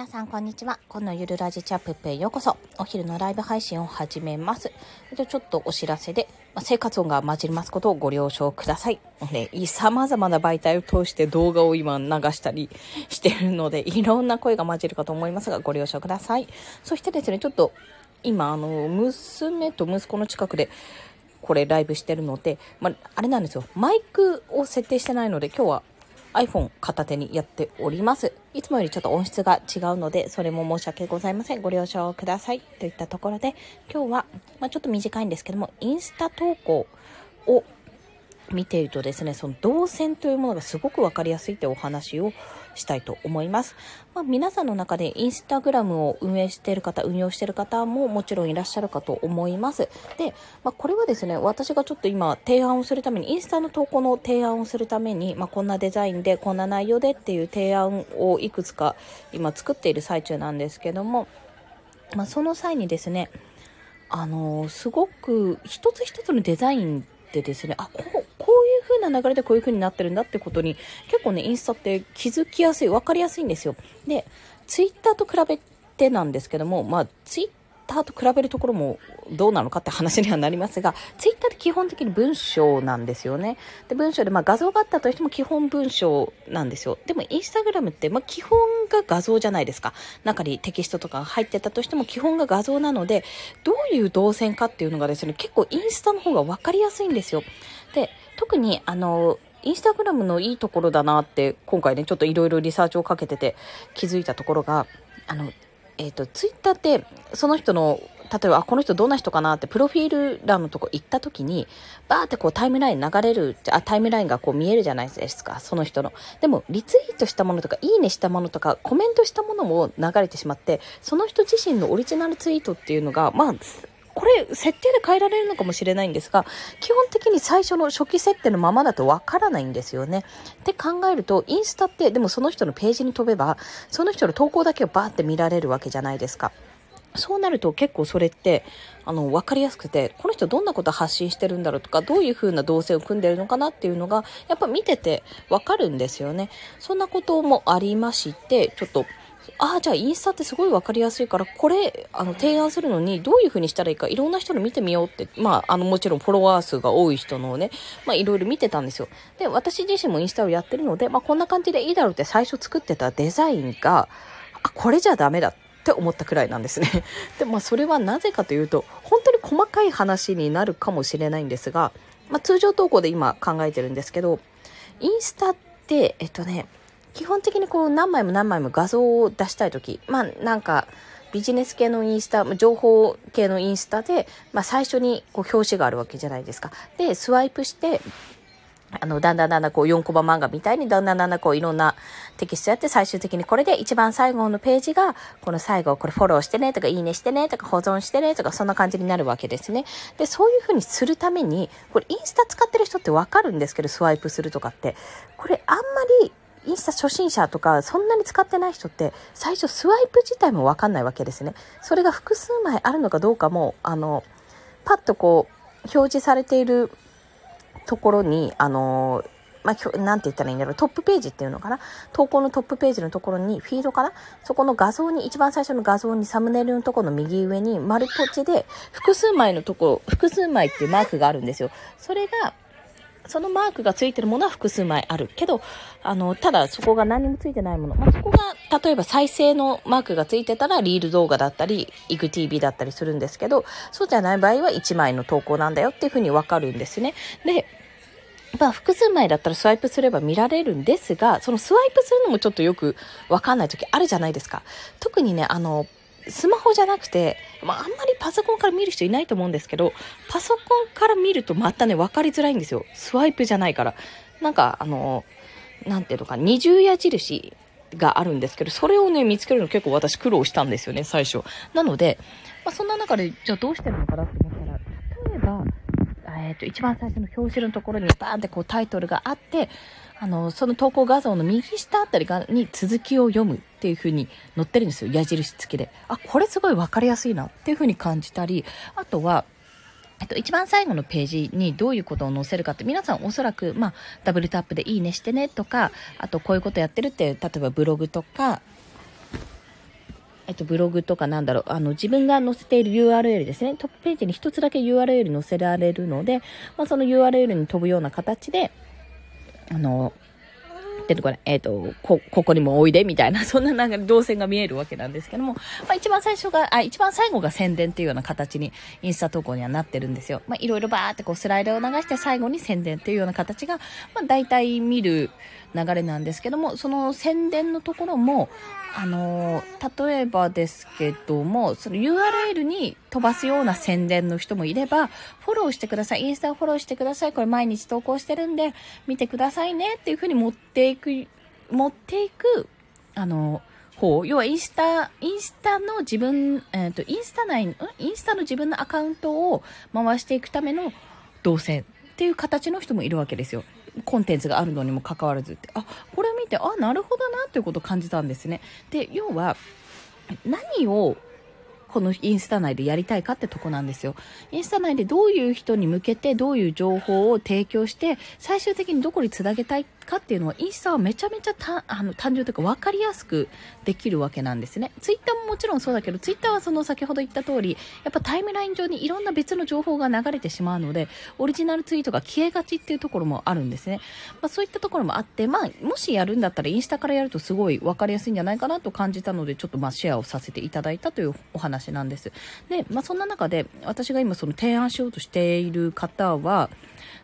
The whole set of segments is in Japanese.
皆さんこんにちは。このゆるラジチャップへようこそ。お昼のライブ配信を始めます。でちょっとお知らせで、ま、生活音が混じりますことをご了承ください。で、様々な媒体を通して動画を今流したりしてるので、いろんな声が混じるかと思いますが、ご了承ください。そしてですね、ちょっと今、あの、娘と息子の近くで、これライブしてるので、まあ、あれなんですよ。マイクを設定してないので、今日は iPhone 片手にやっております。いつもよりちょっと音質が違うので、それも申し訳ございません。ご了承ください。といったところで、今日は、まあ、ちょっと短いんですけども、インスタ投稿を見ているとですね、その動線というものがすごくわかりやすいってお話をしたいと思います。まあ、皆さんの中でインスタグラムを運営している方、運用している方ももちろんいらっしゃるかと思います。で、まあ、これはですね、私がちょっと今提案をするために、インスタの投稿の提案をするために、まあ、こんなデザインで、こんな内容でっていう提案をいくつか今作っている最中なんですけども、ま、その際にですね、あのー、すごく一つ一つのデザインってですね、あ、こう、こういう風な流れでこういう風になってるんだってことに、結構ね、インスタって気づきやすい、分かりやすいんですよ。で、ツイッターと比べてなんですけども、まあ、ツイッターと比べるところもどうなのかって話にはなりますが、ツイッターって基本的に文章なんですよね。で、文章で、まあ画像があったとしても基本文章なんですよ。でもインスタグラムって、まあ基本が画像じゃないですか。中にテキストとか入ってたとしても基本が画像なので、どういう動線かっていうのがですね、結構インスタの方が分かりやすいんですよ。で、特にあの、インスタグラムのいいところだなって、今回ね、ちょっといろいろリサーチをかけてて気づいたところが、あの、えっ、ー、と、ツイッターって、その人の、例えば、あ、この人どんな人かなって、プロフィール欄のとこ行った時に、バーってこうタイムライン流れる、あ、タイムラインがこう見えるじゃないですか、その人の。でも、リツイートしたものとか、いいねしたものとか、コメントしたものも流れてしまって、その人自身のオリジナルツイートっていうのが、まあ、これ、設定で変えられるのかもしれないんですが、基本的に最初の初期設定のままだとわからないんですよね。って考えると、インスタって、でもその人のページに飛べば、その人の投稿だけをバーって見られるわけじゃないですか。そうなると結構それって、あの、わかりやすくて、この人どんなこと発信してるんだろうとか、どういう風な動線を組んでるのかなっていうのが、やっぱ見ててわかるんですよね。そんなこともありまして、ちょっとああ、じゃあインスタってすごいわかりやすいから、これ、あの、提案するのにどういう風にしたらいいか、いろんな人の見てみようって、まあ、あの、もちろんフォロワー数が多い人のね、まあ、いろいろ見てたんですよ。で、私自身もインスタをやってるので、まあ、こんな感じでいいだろうって最初作ってたデザインが、あ、これじゃダメだって思ったくらいなんですね。で、まあ、それはなぜかというと、本当に細かい話になるかもしれないんですが、まあ、通常投稿で今考えてるんですけど、インスタって、えっとね、基本的にこう何枚も何枚も画像を出したい時まあなんかビジネス系のインスタ、情報系のインスタで、まあ、最初にこう表紙があるわけじゃないですか。で、スワイプして、あの、だんだんだんだんこう4コマ漫画みたいにだんだんだんだんこういろんなテキストやって最終的にこれで一番最後のページがこの最後これフォローしてねとかいいねしてねとか保存してねとかそんな感じになるわけですね。で、そういう風にするためにこれインスタ使ってる人ってわかるんですけどスワイプするとかって。これあんまりインスタ初心者とかそんなに使ってない人って最初スワイプ自体もわかんないわけですね。それが複数枚あるのかどうかも、あの、パッとこう表示されているところに、あの、まあ、なんて言ったらいいんだろう、トップページっていうのかな投稿のトップページのところに、フィードかなそこの画像に、一番最初の画像にサムネイルのところの右上に丸ポチで、複数枚のところ、複数枚っていうマークがあるんですよ。それが、そのマークがついてるものは複数枚あるけど、あの、ただそこが何もついてないもの。まあ、そこが、例えば再生のマークがついてたら、リール動画だったり、イグ TV だったりするんですけど、そうじゃない場合は1枚の投稿なんだよっていうふうにわかるんですね。で、まあ、複数枚だったらスワイプすれば見られるんですが、そのスワイプするのもちょっとよくわかんない時あるじゃないですか。特にね、あの、スマホじゃなくて、まあ、あんまりパソコンから見る人いないと思うんですけど、パソコンから見るとまたね、分かりづらいんですよ。スワイプじゃないから。なんか、あの、なんていうのか、二重矢印があるんですけど、それをね、見つけるの結構私苦労したんですよね、最初。なので、まあ、そんな中で、じゃあどうしてるのかなって思ったら、例えば、えっ、ー、と、一番最初の表紙のところにバーンってこうタイトルがあって、あの、その投稿画像の右下あたりがに続きを読むっていう風に載ってるんですよ。矢印付きで。あ、これすごいわかりやすいなっていう風に感じたり、あとは、えっと、一番最後のページにどういうことを載せるかって、皆さんおそらく、まあ、ダブルタップでいいねしてねとか、あとこういうことやってるって、例えばブログとか、えっと、ブログとかなんだろう、あの、自分が載せている URL ですね。トップページに一つだけ URL 載せられるので、まあ、その URL に飛ぶような形で、あの、ってるかな、えっ、と、こ、ここにもおいで、みたいな、そんななんか動線が見えるわけなんですけども、まあ一番最初が、あ、一番最後が宣伝っていうような形にインスタ投稿にはなってるんですよ。まあいろいろバーってこうスライドを流して最後に宣伝っていうような形が、まあ大体見る流れなんですけども、その宣伝のところも、あの例えばですけども、その URL に飛ばすような宣伝の人もいれば、フォローしてください。インスタをフォローしてください。これ毎日投稿してるんで、見てくださいねっていう風に持っていく、持っていく、あの方、要はインスタ、インスタの自分、えっ、ー、と、インスタ内、インスタの自分のアカウントを回していくための動線っていう形の人もいるわけですよ。コンテンツがあるのにもかかわらずって、あ、これを見て、あ、なるほどなっていうことを感じたんですね。で、要は、何をこのインスタ内でやりたいかってとこなんですよ。インスタ内でどういう人に向けてどういう情報を提供して、最終的にどこにつなげたいかっていうのは、インスタはめちゃめちゃたあの単純というか分かりやすくできるわけなんですね。ツイッターももちろんそうだけど、ツイッターはその先ほど言った通り、やっぱタイムライン上にいろんな別の情報が流れてしまうので、オリジナルツイートが消えがちっていうところもあるんですね。まあ、そういったところもあって、まあ、もしやるんだったらインスタからやるとすごい分かりやすいんじゃないかなと感じたので、ちょっとまあシェアをさせていただいたというお話なんです。で、まあ、そんな中で、私が今その提案しようとしている方は、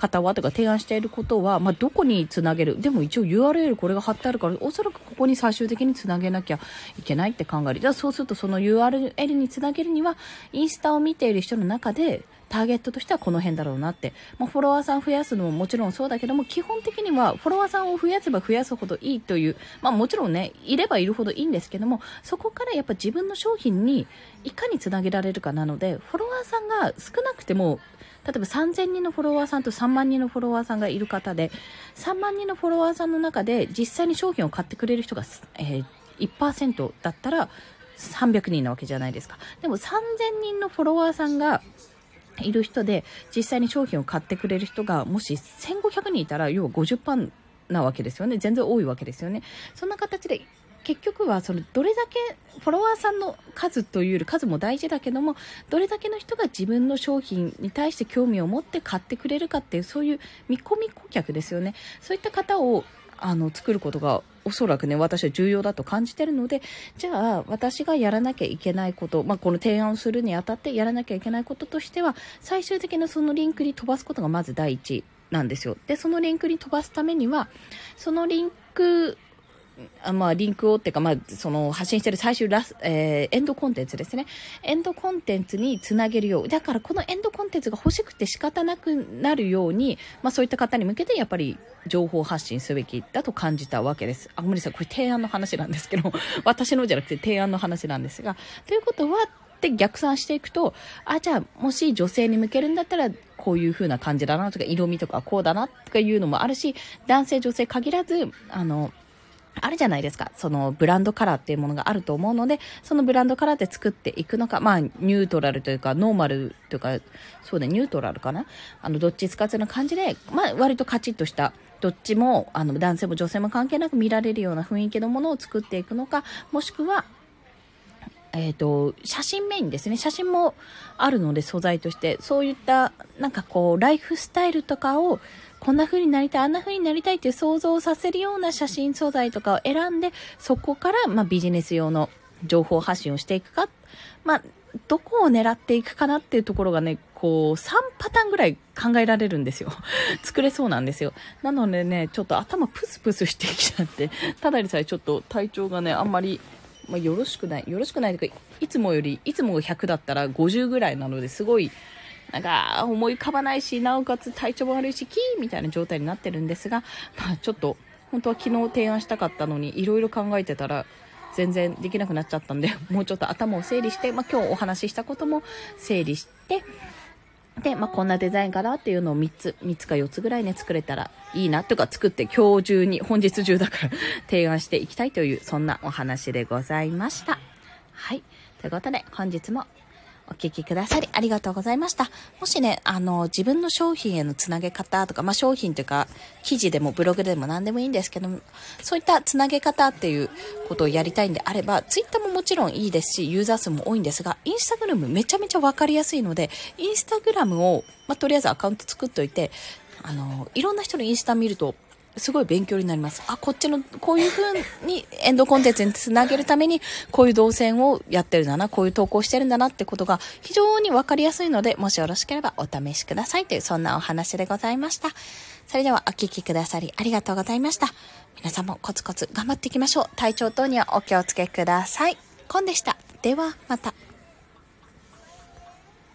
方はとか提案していることは、まあ、どこにつなげる？でも一応 URL これが貼ってあるから、おそらくここに最終的につなげなきゃいけないって考える。じゃあそうするとその URL につなげるには、インスタを見ている人の中で、ターゲットとしてはこの辺だろうなって。まあ、フォロワーさん増やすのももちろんそうだけども、基本的にはフォロワーさんを増やせば増やすほどいいという、まあもちろんね、いればいるほどいいんですけども、そこからやっぱ自分の商品にいかにつなげられるかなので、フォロワーさんが少なくても、例えば3000人のフォロワーさんと3万人のフォロワーさんがいる方で、3万人のフォロワーさんの中で実際に商品を買ってくれる人が、えー、1%だったら300人なわけじゃないですか。でも3000人のフォロワーさんがいる人で、実際に商品を買ってくれる人が、もし1500人いたら、要は50%なわけですよね。全然多いわけですよね。そんな形で結局はそのどれだけフォロワーさんの数というより数も大事だけどもどれだけの人が自分の商品に対して興味を持って買ってくれるかっていうそういう見込み顧客ですよね。そういった方をあの作ることがおそらくね私は重要だと感じてるのでじゃあ私がやらなきゃいけないこと、まあ、この提案をするにあたってやらなきゃいけないこととしては最終的なそのリンクに飛ばすことがまず第一なんですよ。でそのリンクに飛ばすためにはそのリンクあまあ、リンクをっていうか、まあ、その発信してる最終ラス、えー、エンドコンテンツですね。エンドコンテンツにつなげるよう。だからこのエンドコンテンツが欲しくて仕方なくなるように、まあそういった方に向けてやっぱり情報発信すべきだと感じたわけです。あ、無理さん、これ提案の話なんですけど、私のじゃなくて提案の話なんですが、ということは、って逆算していくと、あ、じゃあ、もし女性に向けるんだったら、こういう風な感じだなとか、色味とかこうだなとかいうのもあるし、男性女性限らず、あの、あるじゃないですか。そのブランドカラーっていうものがあると思うので、そのブランドカラーで作っていくのか、まあ、ニュートラルというか、ノーマルというか、そうね、ニュートラルかな？あの、どっち使ってな感じで、まあ、割とカチッとした、どっちも、あの、男性も女性も関係なく見られるような雰囲気のものを作っていくのか、もしくは、えっ、ー、と、写真メインですね。写真もあるので、素材として。そういった、なんかこう、ライフスタイルとかを、こんな風になりたい、あんな風になりたいっていう想像をさせるような写真素材とかを選んで、そこから、まあ、ビジネス用の情報発信をしていくか、まあ、どこを狙っていくかなっていうところがね、こう、3パターンぐらい考えられるんですよ。作れそうなんですよ。なのでね、ちょっと頭プスプスしてきちゃって、ただでさえちょっと体調がね、あんまり、まあ、よろしくない。よろしくないというか、いつもより、いつも100だったら50ぐらいなので、すごい、なんか思い浮かばないし、なおかつ体調も悪いし、キーみたいな状態になってるんですが、まあちょっと、本当は昨日提案したかったのに、いろいろ考えてたら、全然できなくなっちゃったんで、もうちょっと頭を整理して、まあ今日お話ししたことも整理して、で、まあ、こんなデザインかなっていうのを3つ、3つか4つぐらいね、作れたらいいなとか作って今日中に、本日中だから提案していきたいという、そんなお話でございました。はい。ということで、本日もお聞きくださりありがとうございました。もしね、あの、自分の商品へのつなげ方とか、まあ、商品というか、記事でもブログでも何でもいいんですけども、そういったつなげ方っていうことをやりたいんであれば、ツイッターももちろんいいですし、ユーザー数も多いんですが、インスタグラムめちゃめちゃわかりやすいので、インスタグラムを、まあ、とりあえずアカウント作っといて、あの、いろんな人のインスタ見ると、すごい勉強になります。あ、こっちの、こういう風にエンドコンテンツにつなげるために、こういう動線をやってるんだな、こういう投稿してるんだなってことが非常にわかりやすいので、もしよろしければお試しくださいという、そんなお話でございました。それではお聴きくださりありがとうございました。皆さんもコツコツ頑張っていきましょう。体調等にはお気をつけください。コンでした。では、また。